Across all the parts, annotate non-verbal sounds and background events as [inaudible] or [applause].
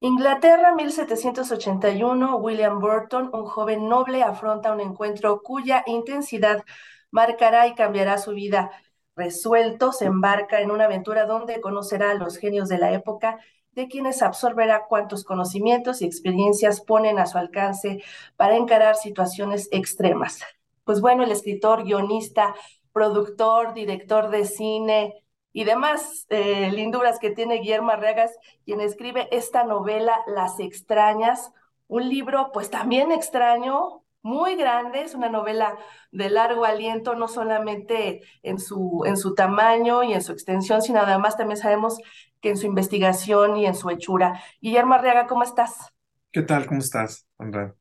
Inglaterra, 1781, William Burton, un joven noble, afronta un encuentro cuya intensidad marcará y cambiará su vida. Resuelto, se embarca en una aventura donde conocerá a los genios de la época, de quienes absorberá cuantos conocimientos y experiencias ponen a su alcance para encarar situaciones extremas. Pues bueno, el escritor, guionista, productor, director de cine, y demás eh, linduras que tiene Guillermo Arreagas, quien escribe esta novela Las extrañas, un libro pues también extraño, muy grande, es una novela de largo aliento, no solamente en su, en su tamaño y en su extensión, sino además también sabemos que en su investigación y en su hechura. Guillermo Arriaga, ¿cómo estás? ¿Qué tal? ¿Cómo estás, Sandra?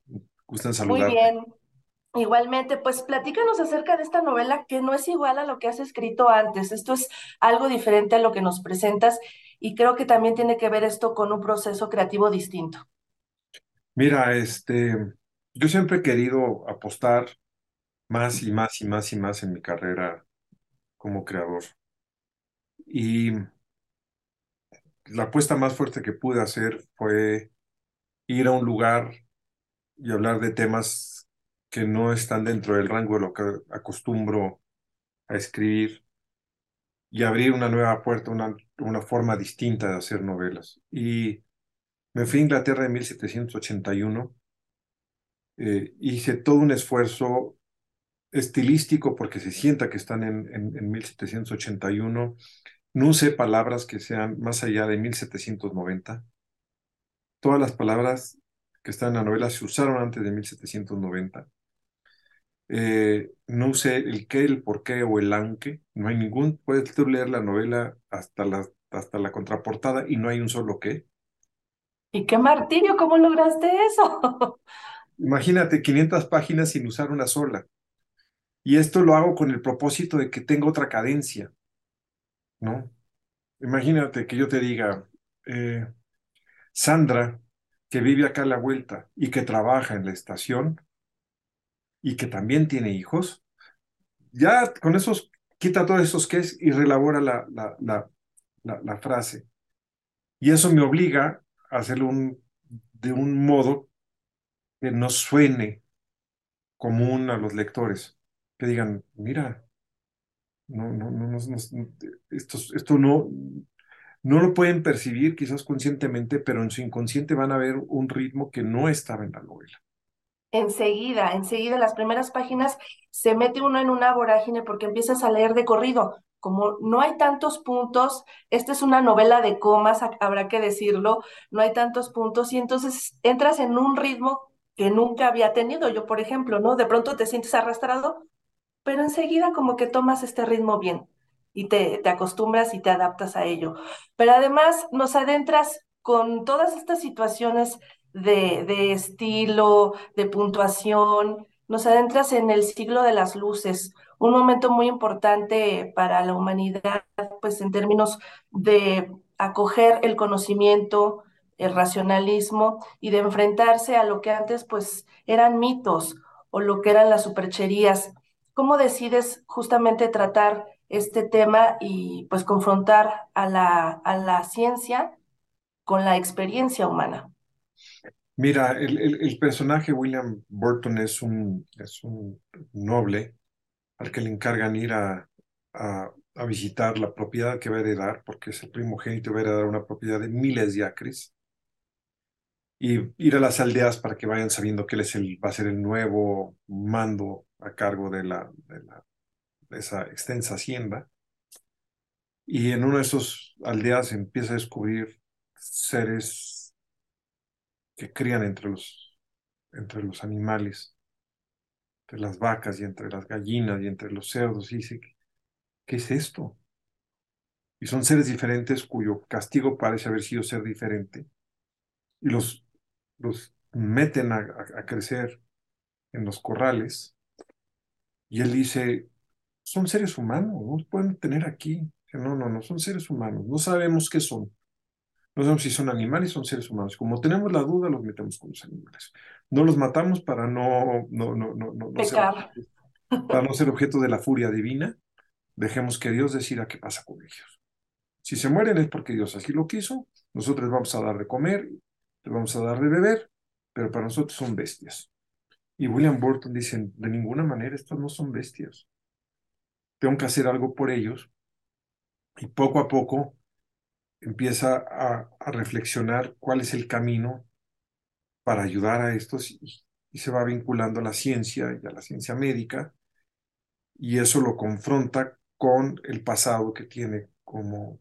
Gusto en Muy saludarte. bien. Igualmente, pues platícanos acerca de esta novela que no es igual a lo que has escrito antes. Esto es algo diferente a lo que nos presentas y creo que también tiene que ver esto con un proceso creativo distinto. Mira, este, yo siempre he querido apostar más y más y más y más en mi carrera como creador. Y la apuesta más fuerte que pude hacer fue ir a un lugar y hablar de temas que no están dentro del rango de lo que acostumbro a escribir y abrir una nueva puerta, una, una forma distinta de hacer novelas. Y me fui a Inglaterra en 1781. Eh, hice todo un esfuerzo estilístico porque se sienta que están en, en, en 1781. No usé palabras que sean más allá de 1790. Todas las palabras que están en la novela se usaron antes de 1790. Eh, no usé el qué, el por qué o el aunque. No hay ningún. Puedes tú leer la novela hasta la, hasta la contraportada y no hay un solo qué. ¿Y qué martirio? ¿Cómo lograste eso? [laughs] Imagínate 500 páginas sin usar una sola. Y esto lo hago con el propósito de que tenga otra cadencia, ¿no? Imagínate que yo te diga, eh, Sandra, que vive acá a la vuelta y que trabaja en la estación y que también tiene hijos, ya con esos, quita todos esos que es y relabora la, la, la, la, frase. Y eso me obliga a hacerlo un, de un modo que no suene común a los lectores que digan, mira, no, no, no, no esto, esto no, no lo pueden percibir quizás conscientemente, pero en su inconsciente van a ver un ritmo que no estaba en la novela. Enseguida, enseguida, en las primeras páginas se mete uno en una vorágine porque empiezas a leer de corrido. Como no hay tantos puntos, esta es una novela de comas, habrá que decirlo, no hay tantos puntos y entonces entras en un ritmo que nunca había tenido yo, por ejemplo, ¿no? De pronto te sientes arrastrado pero enseguida como que tomas este ritmo bien y te, te acostumbras y te adaptas a ello. Pero además nos adentras con todas estas situaciones de, estilo, de puntuación, nos adentras en el siglo de las luces, un momento muy importante para la humanidad, pues en términos de acoger el conocimiento, el racionalismo y de enfrentarse a lo que antes pues eran mitos o lo que eran las supercherías. ¿Cómo decides justamente tratar este tema y pues confrontar a la, a la ciencia con la experiencia humana? Mira, el, el, personaje William Burton es un, es un noble al que le encargan ir a, a, a, visitar la propiedad que va a heredar, porque es el primogénito, va a heredar una propiedad de miles de acres, y ir a las aldeas para que vayan sabiendo que él es el, va a ser el nuevo mando a cargo de, la, de, la, de esa extensa hacienda. Y en una de esas aldeas empieza a descubrir seres que crían entre los, entre los animales, entre las vacas y entre las gallinas y entre los cerdos. Y dice, ¿qué es esto? Y son seres diferentes cuyo castigo parece haber sido ser diferente. Y los, los meten a, a, crecer en los corrales y él dice, son seres humanos, no pueden tener aquí. No, no, no, son seres humanos, no sabemos qué son. No sabemos si son animales o son seres humanos. Como tenemos la duda, los metemos con los animales. No los matamos para no, no, no, no, ser, para no ser objeto de la furia divina. Dejemos que Dios decida qué pasa con ellos. Si se mueren es porque Dios así lo quiso. Nosotros vamos a dar de comer te vamos a dar de beber, pero para nosotros son bestias. Y William Burton dice, de ninguna manera, estos no son bestias. Tengo que hacer algo por ellos. Y poco a poco empieza a, reflexionar cuál es el camino para ayudar a estos y, se va vinculando a la ciencia y a la ciencia médica. Y eso lo confronta con el pasado que tiene como,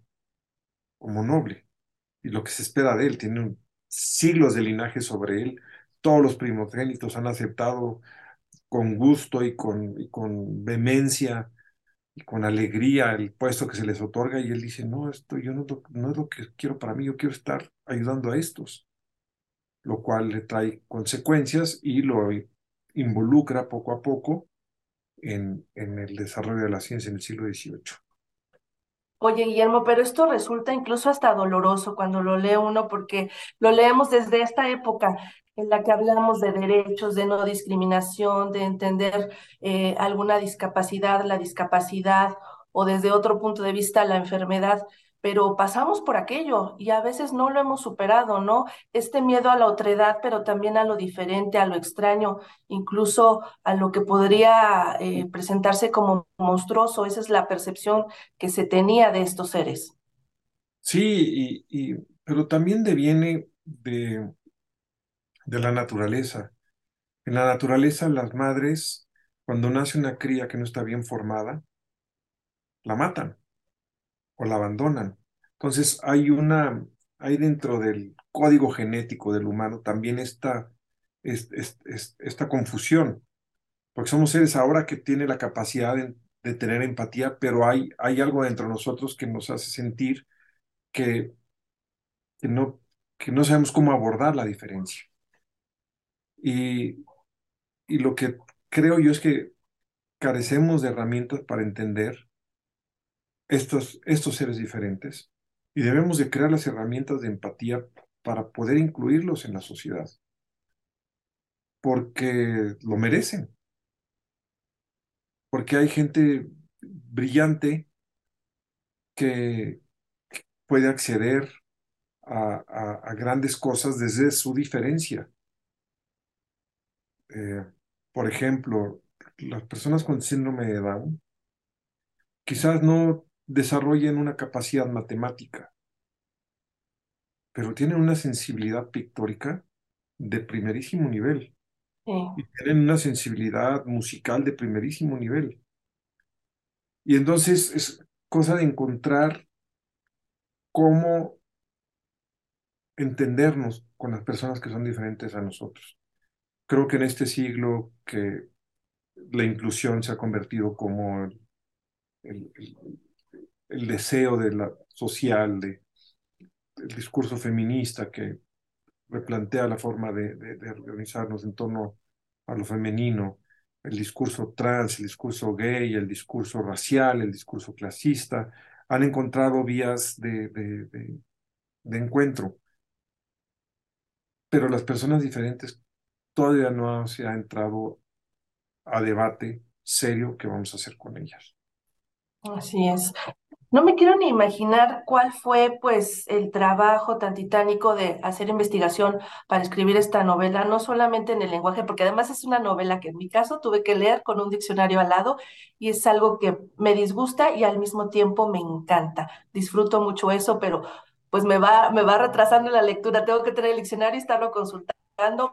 como noble y lo que se espera de él. Tiene siglos de linaje sobre él. Todos los primogénitos han aceptado con gusto y con, y con vehemencia y con alegría el puesto que se les otorga y él dice, no, esto yo no, no es lo que quiero para mí, yo quiero estar ayudando a estos, lo cual le trae consecuencias y lo involucra poco a poco en, en el desarrollo de la ciencia en el siglo XVIII. Oye, Guillermo, pero esto resulta incluso hasta doloroso cuando lo lee uno, porque lo leemos desde esta época en la que hablamos de derechos, de no discriminación, de entender eh, alguna discapacidad, la discapacidad, o desde otro punto de vista la enfermedad pero pasamos por aquello y a veces no lo hemos superado, ¿no? Este miedo a la otredad, pero también a lo diferente, a lo extraño, incluso a lo que podría eh, presentarse como monstruoso. Esa es la percepción que se tenía de estos seres. Sí, y, pero también deviene de, de la naturaleza. En la naturaleza, las madres, cuando nace una cría que no está bien formada, la matan o la abandonan. Entonces hay una, hay dentro del código genético del humano también esta, confusión, porque somos seres ahora que tienen la capacidad de, tener empatía, pero hay, hay algo dentro de nosotros que nos hace sentir que, que, no, que no sabemos cómo abordar la diferencia. Y, y lo que creo yo es que carecemos de herramientas para entender estos, estos seres diferentes y debemos de crear las herramientas de empatía para poder incluirlos en la sociedad, porque lo merecen, porque hay gente brillante que puede acceder a, grandes cosas desde su diferencia. Eh, por ejemplo, las personas con síndrome de Down quizás no desarrollen una capacidad matemática, pero tienen una sensibilidad pictórica de primerísimo nivel. Y tienen una sensibilidad musical de primerísimo nivel. Y entonces es cosa de encontrar cómo entendernos con las personas que son diferentes a nosotros. Creo que en este siglo que la inclusión se ha convertido como el, el deseo de la social, de, del discurso feminista que replantea la forma de, de, organizarnos en torno a lo femenino, el discurso trans, el discurso gay, el discurso racial, el discurso clasista, han encontrado vías de, de encuentro. Pero las personas diferentes todavía no se ha entrado a debate serio que vamos a hacer con ellas. Así es. No me quiero ni imaginar cuál fue, pues, el trabajo tan titánico de hacer investigación para escribir esta novela, no solamente en el lenguaje, porque además es una novela que en mi caso tuve que leer con un diccionario al lado y es algo que me disgusta y al mismo tiempo me encanta. Disfruto mucho eso, pero pues me va, me va retrasando la lectura. Tengo que tener el diccionario y estarlo consultando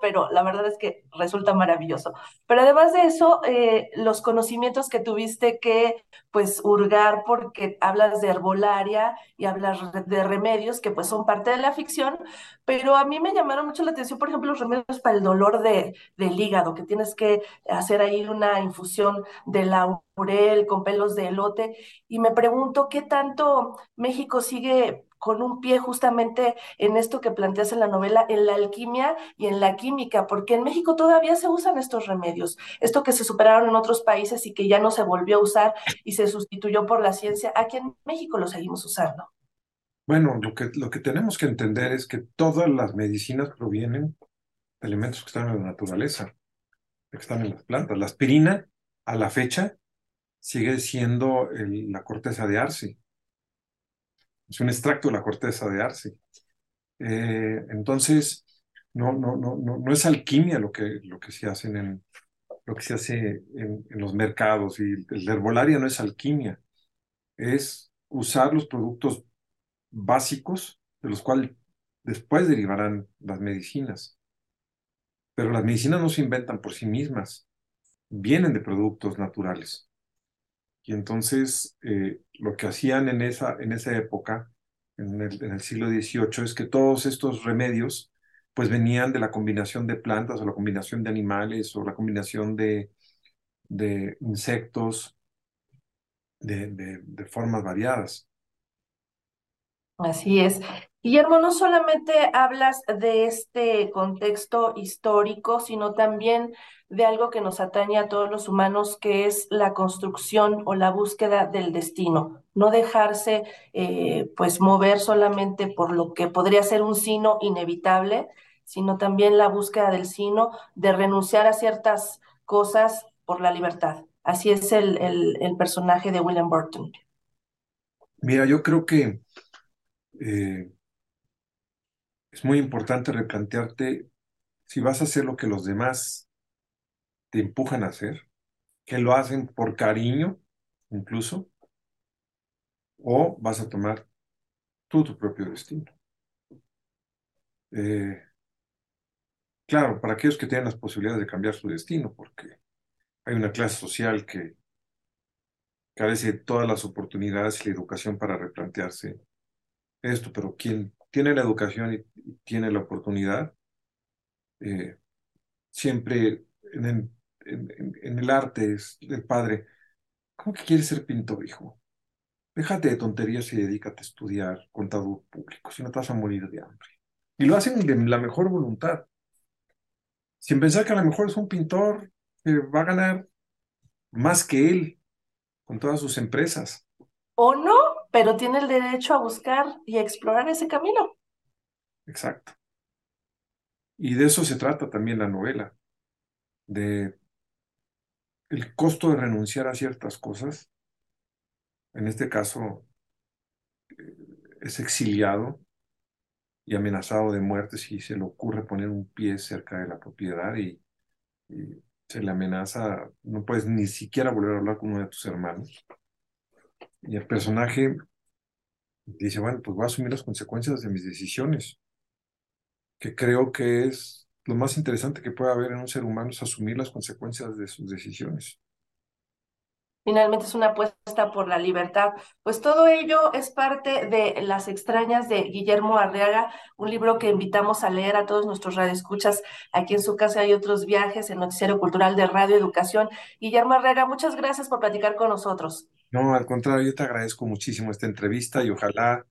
pero la verdad es que resulta maravilloso. Pero además de eso, eh, los conocimientos que tuviste que pues hurgar porque hablas de herbolaria y hablas de remedios que pues son parte de la ficción, pero a mí me llamaron mucho la atención, por ejemplo, los remedios para el dolor de, del hígado, que tienes que hacer ahí una infusión de laurel con pelos de elote, y me pregunto qué tanto México sigue con un pie justamente en esto que planteas en la novela, en la alquimia y en la química, porque en México todavía se usan estos remedios, esto que se superaron en otros países y que ya no se volvió a usar y se sustituyó por la ciencia, aquí en México lo seguimos usando. Bueno, lo que, lo que tenemos que entender es que todas las medicinas provienen de elementos que están en la naturaleza, que están en las plantas. La aspirina, a la fecha, sigue siendo la corteza de arce es un extracto de la corteza de arce. Eh, entonces, no, no, no, no, no es alquimia lo que, lo que se hace en, lo que se hace en los mercados y la herbolaria no es alquimia, es usar los productos básicos de los cuales después derivarán las medicinas. Pero las medicinas no se inventan por sí mismas, vienen de productos naturales. Y entonces eh, lo que hacían en esa, en esa época, en el, siglo XVIII, es que todos estos remedios pues venían de la combinación de plantas o la combinación de animales o la combinación de, de insectos de, de, de formas variadas. Así es. Guillermo, no solamente hablas de este contexto histórico, sino también de algo que nos atañe a todos los humanos, que es la construcción o la búsqueda del destino. No dejarse, eh, pues, mover solamente por lo que podría ser un sino inevitable, sino también la búsqueda del sino de renunciar a ciertas cosas por la libertad. Así es el, el, personaje de William Burton. Mira, yo creo que eh, es muy importante replantearte si vas a hacer lo que los demás te empujan a hacer, que lo hacen por cariño incluso, o vas a tomar tú tu propio destino. Eh, claro, para aquellos que tienen las posibilidades de cambiar su destino, porque hay una clase social que carece de todas las oportunidades y la educación para replantearse esto, pero quien tiene la educación y, tiene la oportunidad, eh, siempre en el, arte es el padre, ¿cómo que quieres ser pintor, hijo? Déjate de tonterías y dedícate a estudiar contador público, si no te vas a morir de hambre. Y lo hacen de la mejor voluntad, sin pensar que a lo mejor es un pintor que va a ganar más que él con todas sus empresas. O no, pero tiene el derecho a buscar y a explorar ese camino. Exacto. Y de eso se trata también la novela, de el costo de renunciar a ciertas cosas. En este caso, eh, es exiliado y amenazado de muerte si se le ocurre poner un pie cerca de la propiedad y, y se le amenaza, no puedes ni siquiera volver a hablar con uno de tus hermanos. Y el personaje dice, bueno, pues voy a asumir las consecuencias de mis decisiones, que creo que es lo más interesante que puede haber en un ser humano, es asumir las consecuencias de sus decisiones. Finalmente es una apuesta por la libertad. Pues todo ello es parte de Las extrañas de Guillermo Arriaga, un libro que invitamos a leer a todos nuestros radioescuchas. Aquí en su casa hay otros viajes, el Noticiero Cultural de Radio Educación. Guillermo Arriaga, muchas gracias por platicar con nosotros. No, al contrario, yo te agradezco muchísimo esta entrevista y ojalá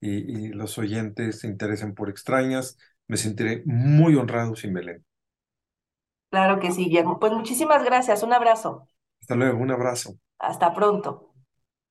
y, y los oyentes se interesen por extrañas. Me sentiré muy honrado si me leen. Claro que sí, Guillermo. Pues muchísimas gracias. Un abrazo. Hasta luego, un abrazo. Hasta pronto.